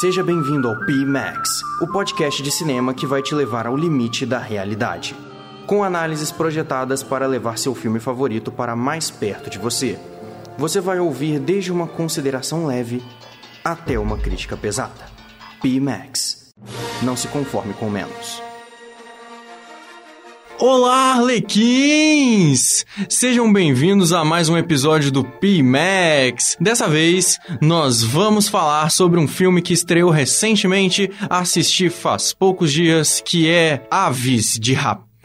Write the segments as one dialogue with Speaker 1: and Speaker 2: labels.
Speaker 1: Seja bem-vindo ao P-Max, o podcast de cinema que vai te levar ao limite da realidade. Com análises projetadas para levar seu filme favorito para mais perto de você. Você vai ouvir desde uma consideração leve até uma crítica pesada. P-Max. Não se conforme com menos.
Speaker 2: Olá, Arlequins! Sejam bem-vindos a mais um episódio do P-Max. Dessa vez, nós vamos falar sobre um filme que estreou recentemente, assisti faz poucos dias, que é Aves de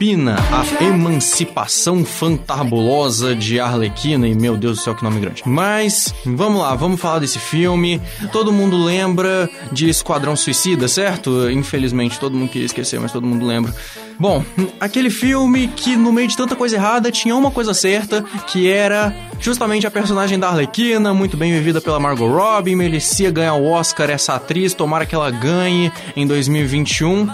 Speaker 2: Rapina. a emancipação fantabulosa de Arlequina, e meu Deus do céu, que nome grande. Mas, vamos lá, vamos falar desse filme. Todo mundo lembra de Esquadrão Suicida, certo? Infelizmente, todo mundo queria esquecer, mas todo mundo lembra. Bom, aquele filme que no meio de tanta coisa errada tinha uma coisa certa, que era justamente a personagem da Arlequina, muito bem vivida pela Margot Robbie, merecia ganhar o Oscar essa atriz, tomara que ela ganhe em 2021.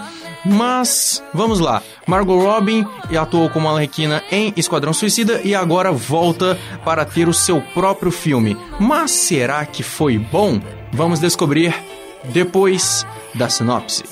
Speaker 2: Mas, vamos lá. Margot Robbie atuou como Arlequina em Esquadrão Suicida e agora volta para ter o seu próprio filme. Mas será que foi bom? Vamos descobrir depois da sinopse.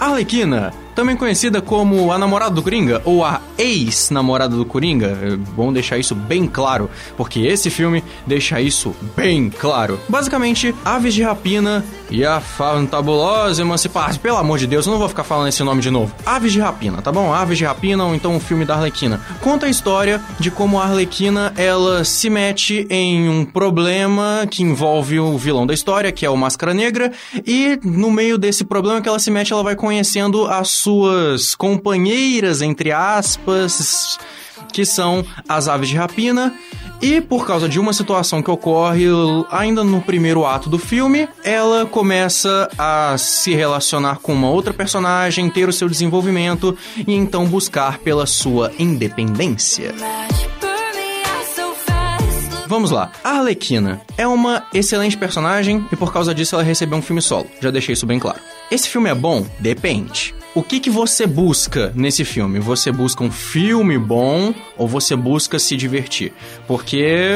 Speaker 2: Arlequina também conhecida como a namorada do Coringa ou a ex-namorada do Coringa. É bom deixar isso bem claro, porque esse filme deixa isso bem claro. Basicamente, Aves de Rapina e a fantabulosa emancipação. Pelo amor de Deus, eu não vou ficar falando esse nome de novo. Aves de Rapina, tá bom? Aves de Rapina ou então o filme da Arlequina. Conta a história de como a Arlequina ela se mete em um problema que envolve o vilão da história, que é o Máscara Negra, e no meio desse problema que ela se mete, ela vai conhecendo a sua suas companheiras, entre aspas, que são as aves de rapina. E por causa de uma situação que ocorre ainda no primeiro ato do filme, ela começa a se relacionar com uma outra personagem, ter o seu desenvolvimento e então buscar pela sua independência. Vamos lá. A Arlequina é uma excelente personagem e por causa disso ela recebeu um filme solo. Já deixei isso bem claro. Esse filme é bom? Depende. O que, que você busca nesse filme? Você busca um filme bom ou você busca se divertir? Porque,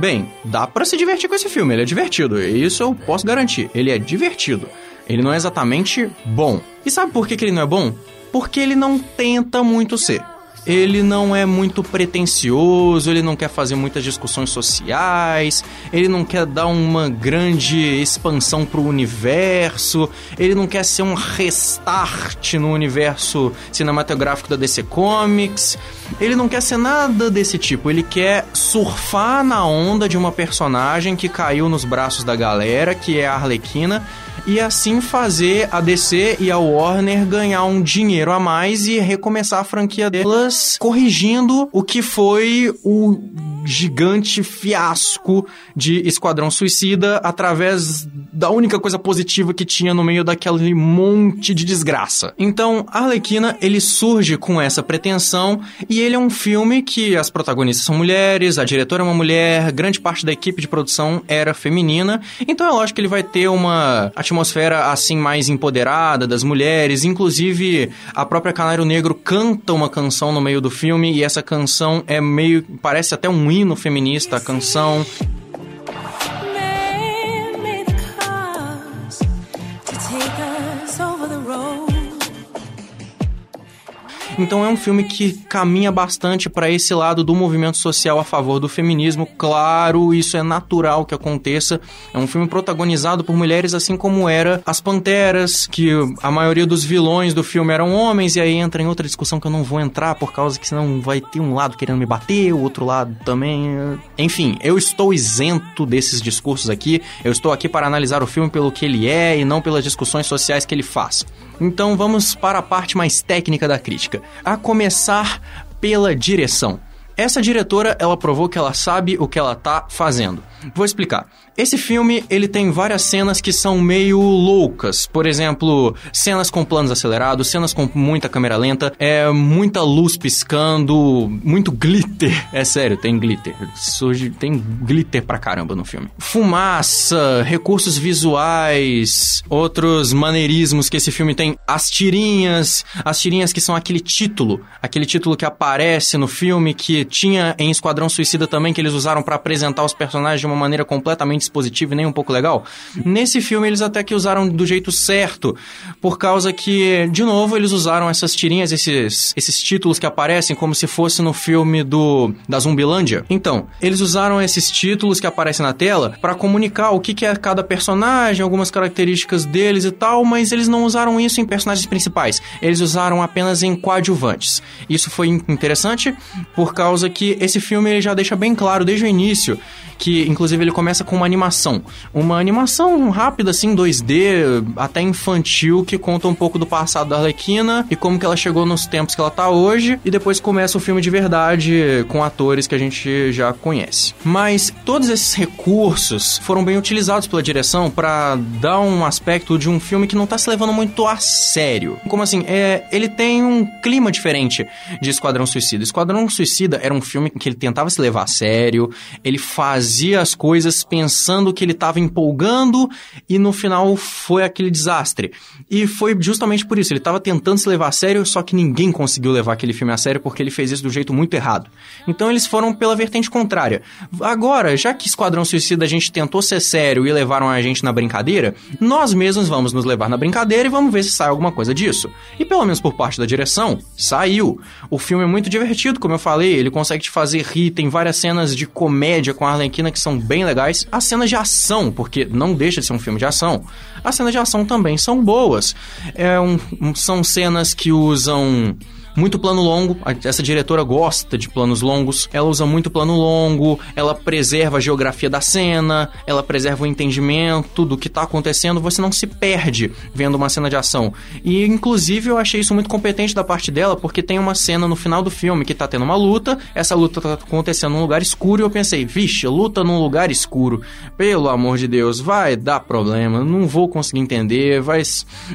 Speaker 2: bem, dá para se divertir com esse filme, ele é divertido, isso eu posso garantir. Ele é divertido. Ele não é exatamente bom. E sabe por que, que ele não é bom? Porque ele não tenta muito ser ele não é muito pretencioso, ele não quer fazer muitas discussões sociais, ele não quer dar uma grande expansão pro universo, ele não quer ser um restart no universo cinematográfico da DC Comics, ele não quer ser nada desse tipo, ele quer surfar na onda de uma personagem que caiu nos braços da galera, que é a Arlequina e assim fazer a DC e a Warner ganhar um dinheiro a mais e recomeçar a franquia delas, corrigindo o que foi o gigante fiasco de Esquadrão Suicida através da única coisa positiva que tinha no meio daquele monte de desgraça. Então, Arlequina, ele surge com essa pretensão e ele é um filme que as protagonistas são mulheres, a diretora é uma mulher, grande parte da equipe de produção era feminina, então é lógico que ele vai ter uma atmosfera assim mais empoderada das mulheres, inclusive a própria Canário Negro canta uma canção no meio do filme e essa canção é meio parece até um hino feminista, a canção Então é um filme que caminha bastante para esse lado do movimento social a favor do feminismo. Claro, isso é natural que aconteça. É um filme protagonizado por mulheres, assim como era As Panteras, que a maioria dos vilões do filme eram homens, e aí entra em outra discussão que eu não vou entrar, por causa que senão vai ter um lado querendo me bater, o outro lado também. Enfim, eu estou isento desses discursos aqui. Eu estou aqui para analisar o filme pelo que ele é e não pelas discussões sociais que ele faz. Então vamos para a parte mais técnica da crítica a começar pela direção. Essa diretora, ela provou que ela sabe o que ela tá fazendo. Vou explicar. Esse filme, ele tem várias cenas que são meio loucas. Por exemplo, cenas com planos acelerados, cenas com muita câmera lenta, é muita luz piscando, muito glitter. É sério, tem glitter. Surge, tem glitter pra caramba no filme. Fumaça, recursos visuais, outros maneirismos que esse filme tem. As tirinhas, as tirinhas que são aquele título, aquele título que aparece no filme que tinha em Esquadrão Suicida também que eles usaram para apresentar os personagens de uma maneira completamente expositiva e nem um pouco legal. Nesse filme eles até que usaram do jeito certo, por causa que, de novo, eles usaram essas tirinhas, esses, esses títulos que aparecem como se fosse no filme do da Zumbilândia. Então, eles usaram esses títulos que aparecem na tela para comunicar o que, que é cada personagem, algumas características deles e tal, mas eles não usaram isso em personagens principais. Eles usaram apenas em coadjuvantes. Isso foi interessante por causa que esse filme ele já deixa bem claro desde o início que inclusive ele começa com uma animação. Uma animação rápida, assim, 2D, até infantil, que conta um pouco do passado da Arlequina e como que ela chegou nos tempos que ela tá hoje. E depois começa o filme de verdade com atores que a gente já conhece. Mas todos esses recursos foram bem utilizados pela direção para dar um aspecto de um filme que não tá se levando muito a sério. Como assim? É, ele tem um clima diferente de Esquadrão Suicida. Esquadrão Suicida era um filme que ele tentava se levar a sério, ele fazia as coisas pensando que ele estava empolgando e no final foi aquele desastre. E foi justamente por isso, ele estava tentando se levar a sério, só que ninguém conseguiu levar aquele filme a sério porque ele fez isso do jeito muito errado. Então eles foram pela vertente contrária. Agora, já que Esquadrão Suicida a gente tentou ser sério e levaram a gente na brincadeira, nós mesmos vamos nos levar na brincadeira e vamos ver se sai alguma coisa disso. E pelo menos por parte da direção, saiu. O filme é muito divertido, como eu falei, ele consegue te fazer rir, tem várias cenas de comédia com a Arlen que são bem legais. As cenas de ação, porque não deixa de ser um filme de ação, as cenas de ação também são boas. É um, são cenas que usam muito plano longo. Essa diretora gosta de planos longos. Ela usa muito plano longo, ela preserva a geografia da cena, ela preserva o entendimento do que tá acontecendo. Você não se perde vendo uma cena de ação. E, inclusive, eu achei isso muito competente da parte dela, porque tem uma cena no final do filme que tá tendo uma luta. Essa luta tá acontecendo num lugar escuro e eu pensei, vixe, luta num lugar escuro. Pelo amor de Deus, vai dar problema. Não vou conseguir entender, vai,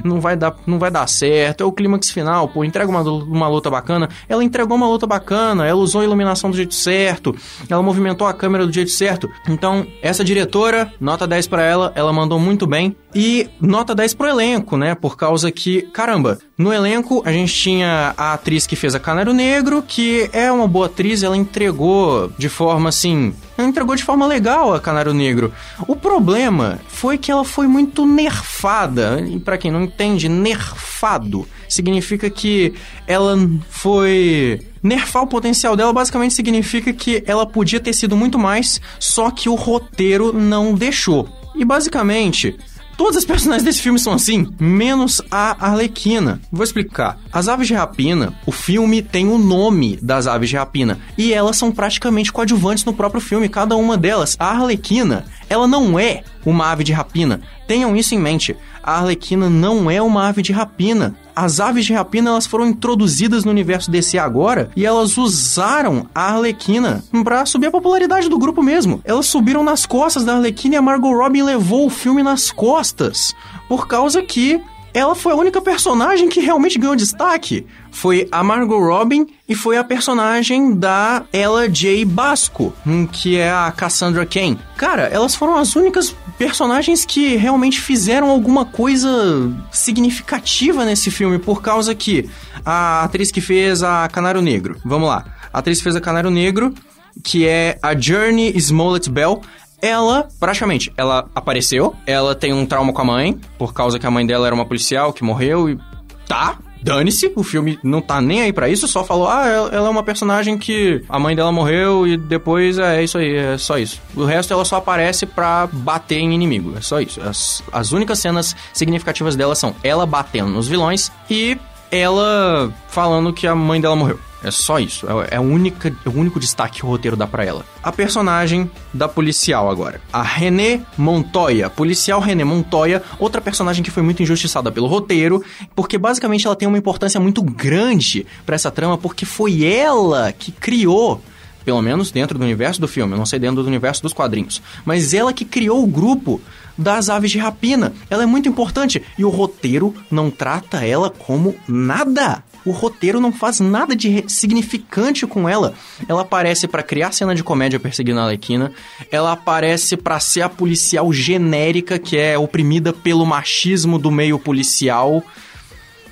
Speaker 2: não vai dar, não vai dar certo. É o clímax final, pô, entrega uma, uma luta bacana. Ela entregou uma luta bacana, ela usou a iluminação do jeito certo, ela movimentou a câmera do jeito certo. Então, essa diretora, nota 10 para ela, ela mandou muito bem. E nota 10 pro elenco, né? Por causa que, caramba, no elenco a gente tinha a atriz que fez a Canário Negro, que é uma boa atriz, ela entregou de forma assim. Ela entregou de forma legal a Canário Negro. O problema foi que ela foi muito nerfada. E para quem não entende, nerfado significa que ela foi nerfar o potencial dela basicamente significa que ela podia ter sido muito mais, só que o roteiro não deixou. E basicamente, Todas as personagens desse filme são assim, menos a Arlequina. Vou explicar. As aves de rapina, o filme tem o nome das aves de rapina. E elas são praticamente coadjuvantes no próprio filme, cada uma delas. A Arlequina, ela não é uma ave de rapina. Tenham isso em mente. A Arlequina não é uma ave de rapina. As aves de rapina elas foram introduzidas no universo DC agora e elas usaram a Arlequina para subir a popularidade do grupo mesmo. Elas subiram nas costas da Arlequina e a Margot Robbie levou o filme nas costas por causa que ela foi a única personagem que realmente ganhou destaque. Foi a Margot Robin e foi a personagem da Ella J. Basco, hum, que é a Cassandra Cain. Cara, elas foram as únicas personagens que realmente fizeram alguma coisa significativa nesse filme, por causa que a atriz que fez a Canário Negro, vamos lá, a atriz que fez a Canário Negro, que é a Journey Smollett Bell, ela, praticamente, ela apareceu, ela tem um trauma com a mãe, por causa que a mãe dela era uma policial que morreu e tá, dane-se, o filme não tá nem aí para isso, só falou, ah, ela é uma personagem que a mãe dela morreu e depois é isso aí, é só isso. O resto ela só aparece pra bater em inimigo, é só isso. As, as únicas cenas significativas dela são ela batendo nos vilões e ela falando que a mãe dela morreu. É só isso. É, é, a única, é o único destaque que o roteiro dá para ela. A personagem da policial agora. A René Montoya. Policial René Montoya. Outra personagem que foi muito injustiçada pelo roteiro. Porque basicamente ela tem uma importância muito grande para essa trama. Porque foi ela que criou Pelo menos dentro do universo do filme, não sei dentro do universo dos quadrinhos. Mas ela que criou o grupo das aves de rapina. Ela é muito importante e o roteiro não trata ela como nada. O roteiro não faz nada de significante com ela. Ela aparece para criar cena de comédia perseguindo a Alequina. Ela aparece para ser a policial genérica que é oprimida pelo machismo do meio policial.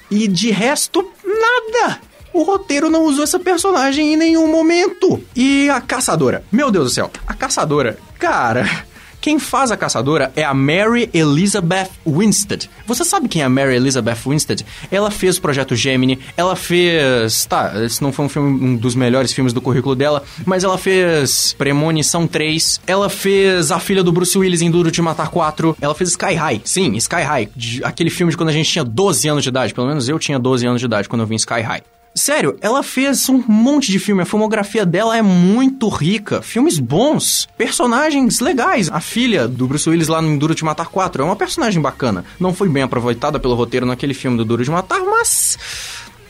Speaker 2: E de resto, nada. O roteiro não usou essa personagem em nenhum momento. E a caçadora? Meu Deus do céu. A caçadora, cara, quem faz a caçadora é a Mary Elizabeth Winstead. Você sabe quem é a Mary Elizabeth Winstead? Ela fez o Projeto Gemini, ela fez... Tá, esse não foi um, filme, um dos melhores filmes do currículo dela, mas ela fez Premonição 3, ela fez A Filha do Bruce Willis em Duro de Matar 4, ela fez Sky High. Sim, Sky High. De, aquele filme de quando a gente tinha 12 anos de idade. Pelo menos eu tinha 12 anos de idade quando eu vi Sky High. Sério, ela fez um monte de filme. A filmografia dela é muito rica. Filmes bons, personagens legais. A filha do Bruce Willis lá no Duro de Matar 4 é uma personagem bacana. Não foi bem aproveitada pelo roteiro naquele filme do Duro de Matar, mas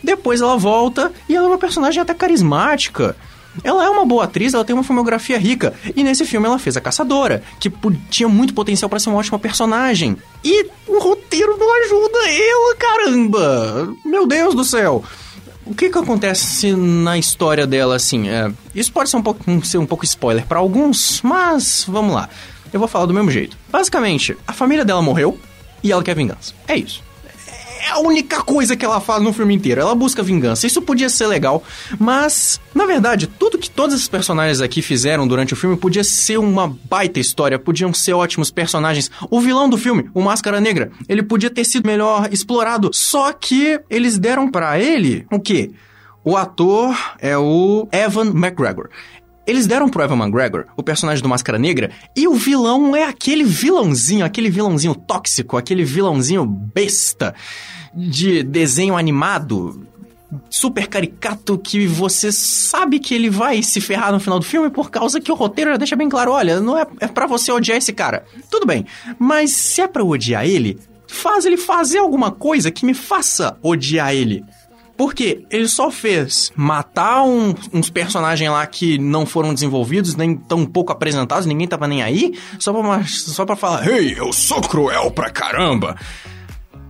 Speaker 2: depois ela volta e ela é uma personagem até carismática. Ela é uma boa atriz, ela tem uma filmografia rica. E nesse filme ela fez a Caçadora, que tinha muito potencial para ser uma ótima personagem. E o roteiro não ajuda ela, caramba! Meu Deus do céu! O que que acontece na história dela, assim? É, isso pode ser um pouco, ser um pouco spoiler para alguns, mas vamos lá. Eu vou falar do mesmo jeito. Basicamente, a família dela morreu e ela quer vingança. É isso é a única coisa que ela faz no filme inteiro. Ela busca vingança. Isso podia ser legal, mas na verdade, tudo que todos esses personagens aqui fizeram durante o filme podia ser uma baita história, podiam ser ótimos personagens. O vilão do filme, o Máscara Negra, ele podia ter sido melhor explorado, só que eles deram para ele o quê? O ator é o Evan McGregor. Eles deram pro Evan McGregor, o personagem do Máscara Negra, e o vilão é aquele vilãozinho, aquele vilãozinho tóxico, aquele vilãozinho besta de desenho animado, super caricato que você sabe que ele vai se ferrar no final do filme por causa que o roteiro já deixa bem claro, olha, não é, é para você odiar esse cara. Tudo bem, mas se é para odiar ele, faz ele fazer alguma coisa que me faça odiar ele. Porque ele só fez matar um, uns personagens lá que não foram desenvolvidos, nem tão pouco apresentados, ninguém tava nem aí, só pra, só pra falar, ei, eu sou cruel pra caramba.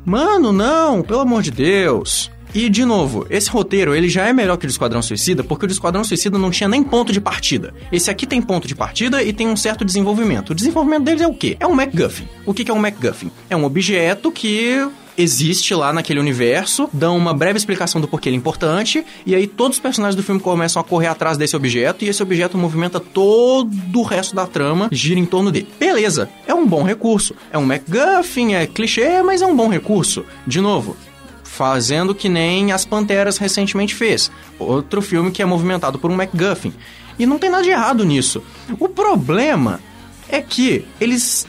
Speaker 2: Mano, não, pelo amor de Deus. E, de novo, esse roteiro ele já é melhor que o Esquadrão Suicida, porque o Esquadrão Suicida não tinha nem ponto de partida. Esse aqui tem ponto de partida e tem um certo desenvolvimento. O desenvolvimento deles é o quê? É um MacGuffin. O que é um MacGuffin? É um objeto que existe lá naquele universo, dão uma breve explicação do porquê ele é importante, e aí todos os personagens do filme começam a correr atrás desse objeto, e esse objeto movimenta todo o resto da trama, gira em torno dele. Beleza, é um bom recurso. É um MacGuffin, é clichê, mas é um bom recurso. De novo, fazendo que nem As Panteras recentemente fez. Outro filme que é movimentado por um MacGuffin. E não tem nada de errado nisso. O problema é que eles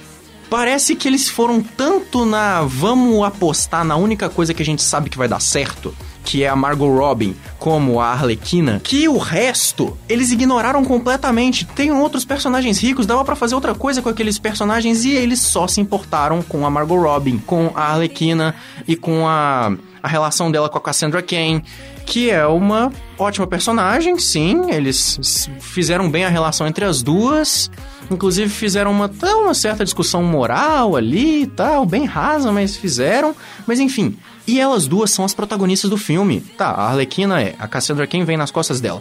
Speaker 2: Parece que eles foram tanto na vamos apostar na única coisa que a gente sabe que vai dar certo, que é a Margot Robin, como a Arlequina, que o resto eles ignoraram completamente. Tem outros personagens ricos, dava para fazer outra coisa com aqueles personagens e eles só se importaram com a Margot Robin, com a Arlequina e com a, a relação dela com a Cassandra Cain, que é uma ótima personagem, sim, eles fizeram bem a relação entre as duas. Inclusive fizeram uma, uma certa discussão moral ali e tal, bem rasa, mas fizeram. Mas enfim, e elas duas são as protagonistas do filme. Tá, a Arlequina é, a Cassandra quem vem nas costas dela.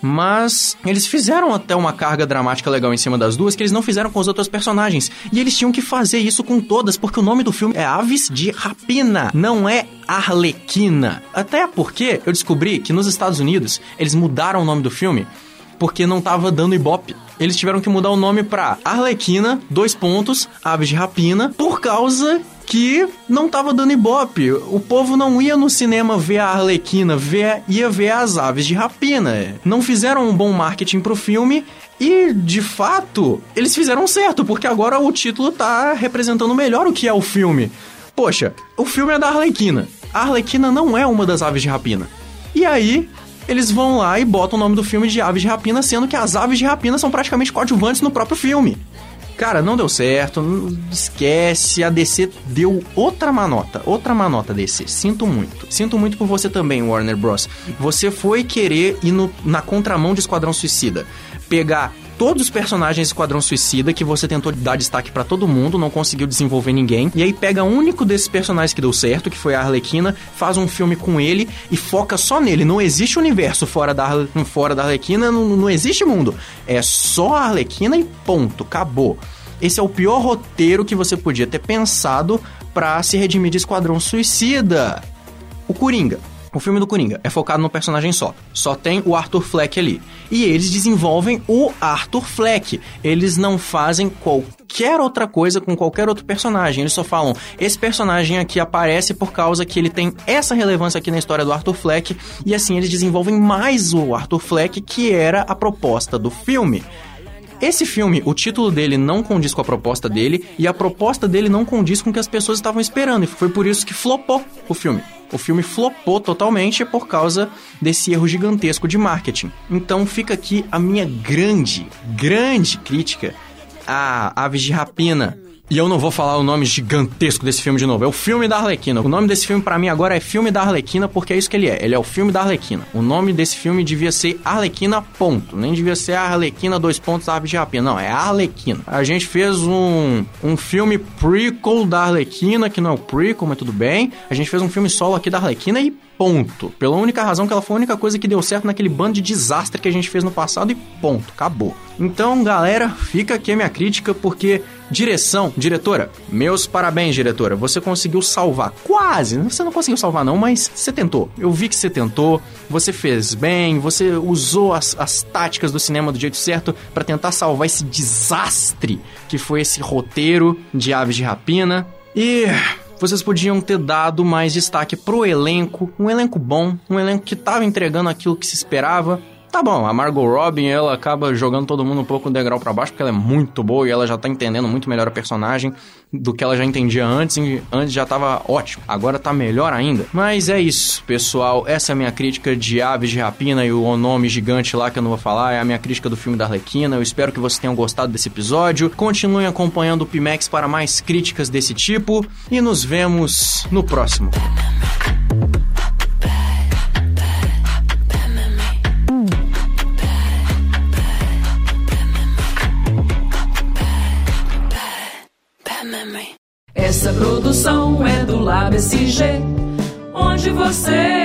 Speaker 2: Mas eles fizeram até uma carga dramática legal em cima das duas que eles não fizeram com os outros personagens. E eles tinham que fazer isso com todas, porque o nome do filme é Aves de Rapina, não é Arlequina. Até porque eu descobri que nos Estados Unidos eles mudaram o nome do filme porque não tava dando ibope. Eles tiveram que mudar o nome pra Arlequina, dois pontos, Aves de Rapina, por causa que não tava dando ibope. O povo não ia no cinema ver a Arlequina, ver, ia ver as aves de rapina. Não fizeram um bom marketing pro filme e, de fato, eles fizeram certo, porque agora o título tá representando melhor o que é o filme. Poxa, o filme é da Arlequina. A Arlequina não é uma das aves de rapina. E aí, eles vão lá e botam o nome do filme de Aves de Rapina, sendo que as aves de rapina são praticamente coadjuvantes no próprio filme. Cara, não deu certo, esquece. A DC deu outra manota, outra manota DC. Sinto muito. Sinto muito por você também, Warner Bros. Você foi querer ir no, na contramão de Esquadrão Suicida. Pegar todos os personagens do Esquadrão Suicida que você tentou dar destaque para todo mundo, não conseguiu desenvolver ninguém. E aí pega o único desses personagens que deu certo, que foi a Arlequina, faz um filme com ele e foca só nele. Não existe universo fora da, fora da Arlequina, não, não existe mundo. É só a Arlequina e ponto, acabou. Esse é o pior roteiro que você podia ter pensado para se redimir de Esquadrão Suicida. O Coringa. O filme do Coringa é focado no personagem só. Só tem o Arthur Fleck ali. E eles desenvolvem o Arthur Fleck. Eles não fazem qualquer outra coisa com qualquer outro personagem. Eles só falam: esse personagem aqui aparece por causa que ele tem essa relevância aqui na história do Arthur Fleck. E assim eles desenvolvem mais o Arthur Fleck, que era a proposta do filme. Esse filme, o título dele não condiz com a proposta dele e a proposta dele não condiz com o que as pessoas estavam esperando. E foi por isso que flopou o filme. O filme flopou totalmente por causa desse erro gigantesco de marketing. Então fica aqui a minha grande, grande crítica a Aves de Rapina e eu não vou falar o nome gigantesco desse filme de novo. É o filme da Arlequina. O nome desse filme para mim agora é Filme da Arlequina porque é isso que ele é. Ele é o filme da Arlequina. O nome desse filme devia ser Arlequina ponto. Nem devia ser Arlequina dois pontos Aves de Rapina. Não, é Arlequina. A gente fez um, um filme prequel da Arlequina, que não é o prequel, mas tudo bem. A gente fez um filme solo aqui da Arlequina e ponto. Pela única razão que ela foi a única coisa que deu certo naquele bando de desastre que a gente fez no passado e ponto, acabou. Então, galera, fica aqui a minha crítica porque direção, diretora, meus parabéns, diretora. Você conseguiu salvar quase. Você não conseguiu salvar não, mas você tentou. Eu vi que você tentou. Você fez bem, você usou as, as táticas do cinema do jeito certo para tentar salvar esse desastre que foi esse roteiro de Aves de Rapina. E vocês podiam ter dado mais destaque pro elenco, um elenco bom, um elenco que tava entregando aquilo que se esperava. Tá bom, a Margot Robin, ela acaba jogando todo mundo um pouco um degrau para baixo, porque ela é muito boa e ela já tá entendendo muito melhor a personagem do que ela já entendia antes, antes já tava ótimo, agora tá melhor ainda. Mas é isso, pessoal, essa é a minha crítica de Aves de Rapina e o nome gigante lá que eu não vou falar, é a minha crítica do filme da Arlequina. Eu espero que vocês tenham gostado desse episódio. Continuem acompanhando o Pimax para mais críticas desse tipo e nos vemos no próximo.
Speaker 3: SG, onde você.